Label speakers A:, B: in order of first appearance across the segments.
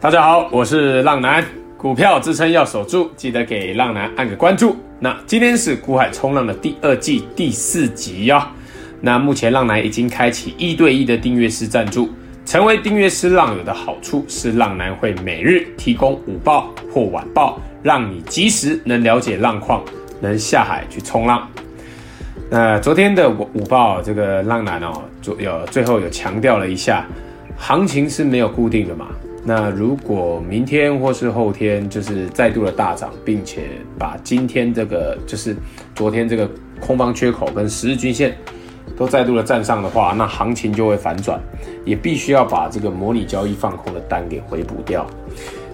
A: 大家好，我是浪男，股票支撑要守住，记得给浪男按个关注。那今天是股海冲浪的第二季第四集呀、哦。那目前浪男已经开启一对一的订阅式赞助，成为订阅式浪友的好处是，浪男会每日提供午报或晚报，让你及时能了解浪况，能下海去冲浪。那昨天的午午报，这个浪男哦，有最后有强调了一下，行情是没有固定的嘛。那如果明天或是后天就是再度的大涨，并且把今天这个就是昨天这个空方缺口跟十日均线都再度的站上的话，那行情就会反转，也必须要把这个模拟交易放空的单给回补掉。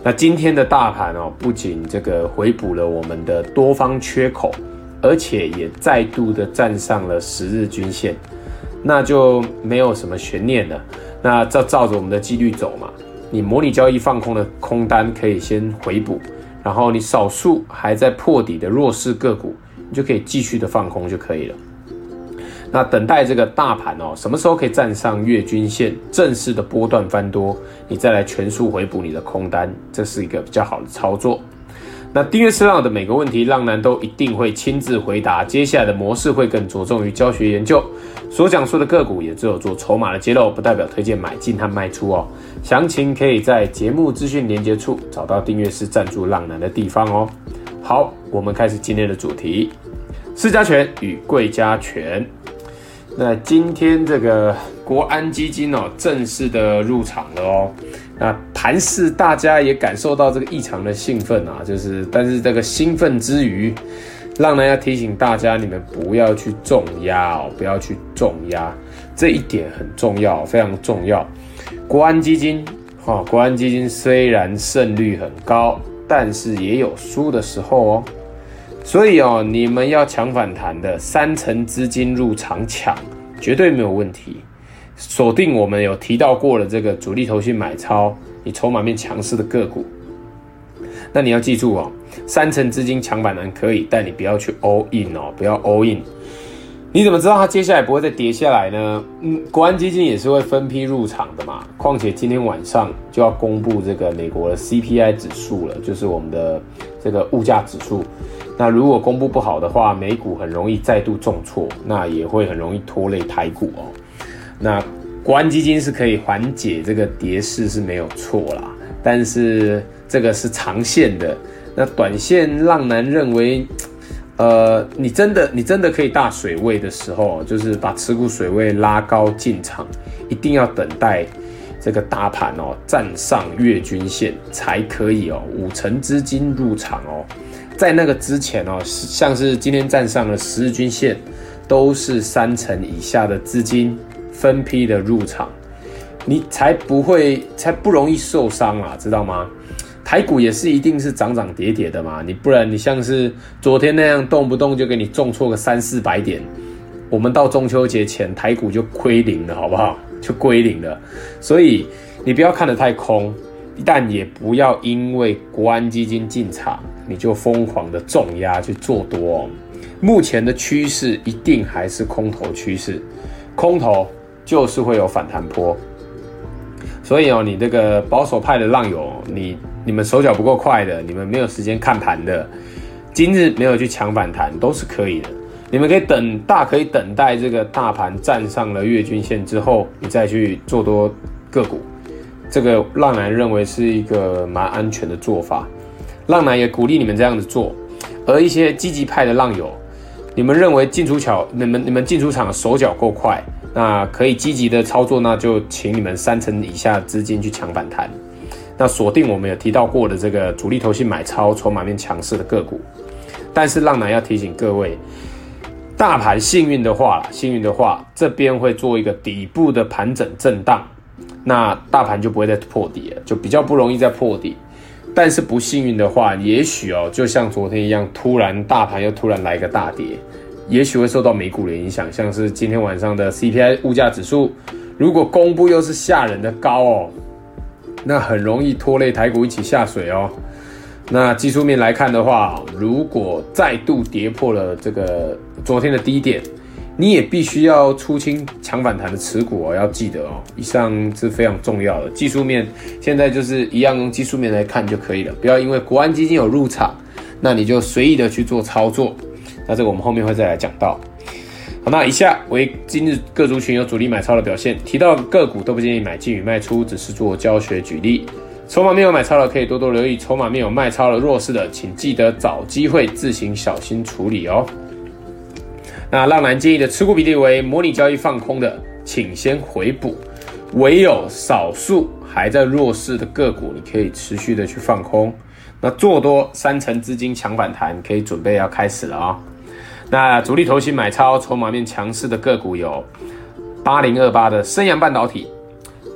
A: 那今天的大盘哦，不仅这个回补了我们的多方缺口，而且也再度的站上了十日均线，那就没有什么悬念了。那照照着我们的纪律走嘛。你模拟交易放空的空单可以先回补，然后你少数还在破底的弱势个股，你就可以继续的放空就可以了。那等待这个大盘哦，什么时候可以站上月均线，正式的波段翻多，你再来全数回补你的空单，这是一个比较好的操作。那订阅式浪的每个问题，浪男都一定会亲自回答。接下来的模式会更着重于教学研究，所讲述的个股也只有做筹码的揭露，不代表推荐买进和卖出哦。详情可以在节目资讯连接处找到订阅式赞助浪男的地方哦。好，我们开始今天的主题：市加权与贵家权。那今天这个国安基金哦，正式的入场了哦。那盘势大家也感受到这个异常的兴奋啊，就是但是这个兴奋之余，浪男要提醒大家，你们不要去重压哦，不要去重压，这一点很重要，非常重要。国安基金，哈、哦，国安基金虽然胜率很高，但是也有输的时候哦。所以哦，你们要抢反弹的，三成资金入场抢，绝对没有问题。锁定我们有提到过的这个主力投信买超，你筹码面强势的个股，那你要记住哦，三成资金抢反弹可以，但你不要去 all in 哦，不要 all in。你怎么知道它接下来不会再跌下来呢？嗯，国安基金也是会分批入场的嘛。况且今天晚上就要公布这个美国的 CPI 指数了，就是我们的这个物价指数。那如果公布不好的话，美股很容易再度重挫，那也会很容易拖累台股哦。那国安基金是可以缓解这个跌势是没有错啦，但是这个是长线的。那短线浪男认为，呃，你真的你真的可以大水位的时候，就是把持股水位拉高进场，一定要等待这个大盘哦站上月均线才可以哦，五成资金入场哦，在那个之前哦，像是今天站上了十日均线，都是三成以下的资金。分批的入场，你才不会，才不容易受伤啊，知道吗？台股也是一定是涨涨跌跌的嘛，你不然你像是昨天那样动不动就给你重挫个三四百点，我们到中秋节前台股就归零了，好不好？就归零了。所以你不要看得太空，但也不要因为国安基金进场，你就疯狂的重压去做多。目前的趋势一定还是空头趋势，空头。就是会有反弹波，所以哦，你这个保守派的浪友，你你们手脚不够快的，你们没有时间看盘的，今日没有去抢反弹都是可以的。你们可以等，大可以等待这个大盘站上了月均线之后，你再去做多个股。这个浪男认为是一个蛮安全的做法，浪男也鼓励你们这样子做。而一些积极派的浪友，你们认为进出巧，你们你们进出场手脚够快。那可以积极的操作，那就请你们三成以下资金去抢反弹。那锁定我们有提到过的这个主力投信买超、筹码面强势的个股。但是浪男要提醒各位，大盘幸运的话，幸运的话，这边会做一个底部的盘整震荡，那大盘就不会再破底了，就比较不容易再破底。但是不幸运的话，也许哦，就像昨天一样，突然大盘又突然来一个大跌。也许会受到美股的影响，像是今天晚上的 CPI 物价指数，如果公布又是吓人的高哦，那很容易拖累台股一起下水哦。那技术面来看的话，如果再度跌破了这个昨天的低点，你也必须要出清抢反弹的持股哦，要记得哦。以上是非常重要的技术面，现在就是一样用技术面来看就可以了，不要因为国安基金有入场，那你就随意的去做操作。那这个我们后面会再来讲到。好，那以下为今日各族群有主力买超的表现，提到个股都不建议买进与卖出，只是做教学举例。筹码没有买超的可以多多留意，筹码没有卖超的弱势的，请记得找机会自行小心处理哦。那浪男建议的持股比例为模拟交易放空的，请先回补；唯有少数还在弱势的个股，你可以持续的去放空。那做多三成资金抢反弹，可以准备要开始了啊、那主力投信买超筹码面强势的个股有八零二八的升阳半导体。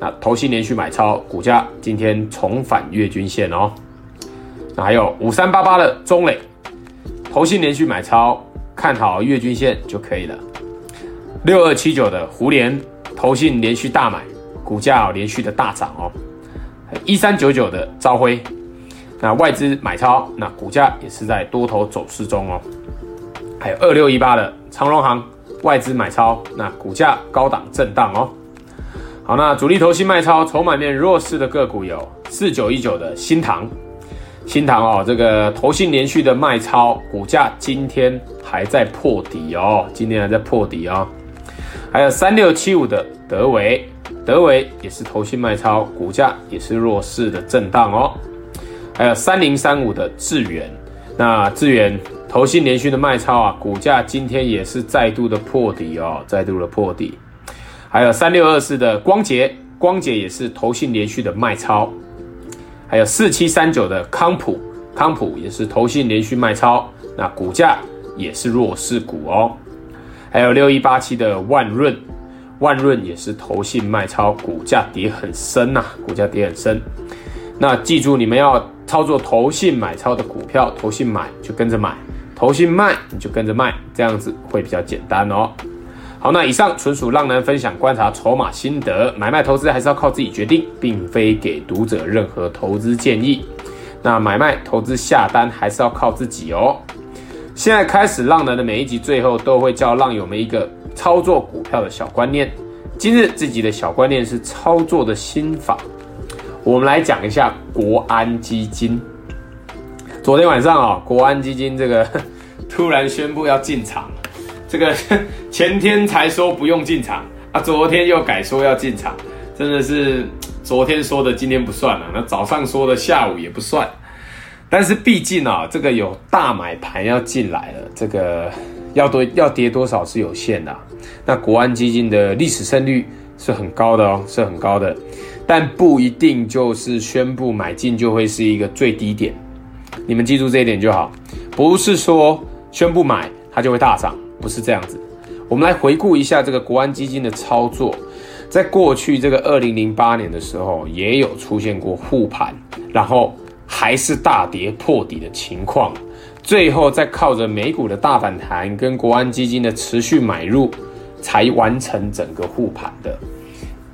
A: 那投信连续买超，股价今天重返月均线哦。那还有五三八八的中磊，投信连续买超，看好月均线就可以了。六二七九的胡连，投信连续大买，股价连续的大涨哦。一三九九的朝晖，那外资买超，那股价也是在多头走势中哦。还有二六一八的长荣行，外资买超，那股价高档震荡哦。好，那主力投信卖超，筹码面弱势的个股有四九一九的新唐，新唐哦，这个投信连续的卖超，股价今天还在破底哦，今天还在破底哦。还有三六七五的德维，德维也是投信卖超，股价也是弱势的震荡哦。还有三零三五的智原，那智原投信连续的卖超啊，股价今天也是再度的破底哦，再度的破底。还有三六二四的光頡，光頡也是投信连续的卖超，还有四七三九的康普，康普也是投信连续卖超，那股价也是弱势股哦。还有六一八七的万润，万润也是投信卖超，股价跌很深呐、股价跌很深。那记住，你们要操作投信买超的股票，投信买就跟着买，投信卖你就跟着卖，这样子会比较简单哦。好，那以上纯属浪男分享观察筹码心得，买卖投资还是要靠自己决定，并非给读者任何投资建议。那买卖投资下单还是要靠自己哦。现在开始，浪男的每一集最后都会教浪友们一个操作股票的小观念。今日这集的小观念是操作的心法，我们来讲一下国安基金。昨天晚上啊，国安基金这个 突然宣布要进场。这个 前天才说不用进场啊，昨天又改说要进场，真的是 昨天说的今天不算了，那早上说的下午也不算。但是毕竟啊，这个有大买盘要进来了，这个 要多要跌多少是有限的。那国安基金的历史胜率是很高的哦，是很高的，但不一定就是宣布买进就会是一个最低点。你们记住这一点就好，不是说宣布买它就会大涨。不是这样子，我们来回顾一下这个国安基金的操作，在过去这个二零零八年的时候，也有出现过护盘，然后还是大跌破底的情况，最后再靠着美股的大反弹跟国安基金的持续买入，才完成整个护盘的。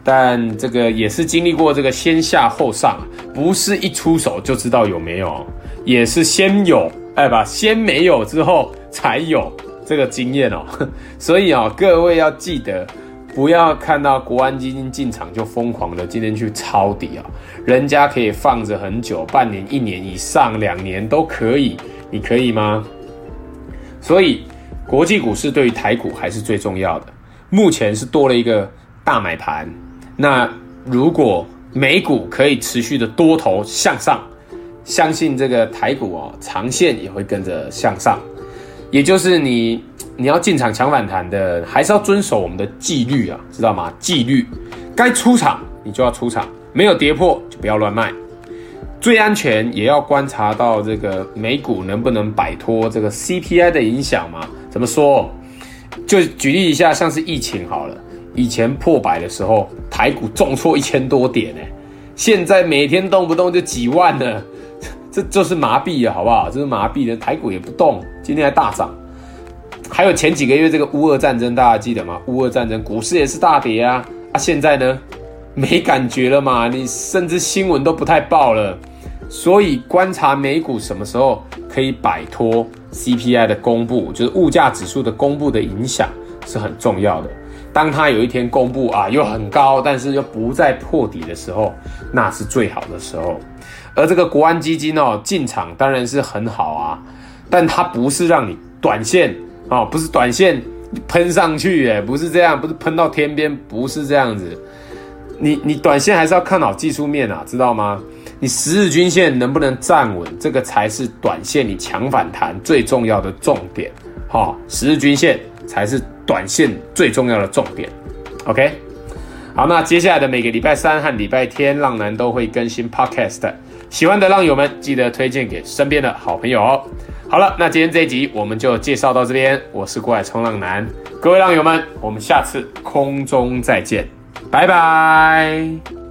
A: 但这个也是经历过这个先下后上，不是一出手就知道有没有，也是先有，哎吧，先没有之后才有。这个经验哦，所以啊，各位要记得，不要看到国安基金进场就疯狂的今天去抄底啊，人家可以放着很久，半年、一年以上、两年都可以，你可以吗？所以国际股市对于台股还是最重要的。目前是多了一个大买盘，那如果美股可以持续的多头向上，相信这个台股哦，长线也会跟着向上。也就是你，你要进场抢反弹的，还是要遵守我们的纪律啊，知道吗？纪律，该出场你就要出场，没有跌破就不要乱卖。最安全也要观察到这个美股能不能摆脱这个 CPI 的影响嘛？怎么说？就举例一下，像是疫情好了，以前破百的时候，台股重挫一千多点呢，现在每天动不动就几万呢。这就是麻痹了，好不好？这是麻痹的，台股也不动，今天还大涨。还有前几个月这个乌俄战争，大家记得吗？乌俄战争股市也是大跌啊。啊，现在呢，没感觉了嘛？你甚至新闻都不太报了。所以观察美股什么时候可以摆脱 CPI 的公布，就是物价指数的公布的影响，是很重要的。当它有一天公布啊，又很高，但是又不再破底的时候，那是最好的时候。而这个国安基金哦，进场当然是很好啊，但它不是让你短线哦，不是短线喷上去，诶，不是这样，不是喷到天边，不是这样子。你你短线还是要看好技术面啊，知道吗？你十日均线能不能站稳，这个才是短线你强反弹最重要的重点。好、哦，十日均线才是短线最重要的重点。OK，好，那接下来的每个礼拜三和礼拜天，浪男都会更新 Podcast。喜欢的浪友们，记得推荐给身边的好朋友哦。好了，那今天这一集我们就介绍到这边。我是过来冲浪男，各位浪友们，我们下次空中再见，拜拜。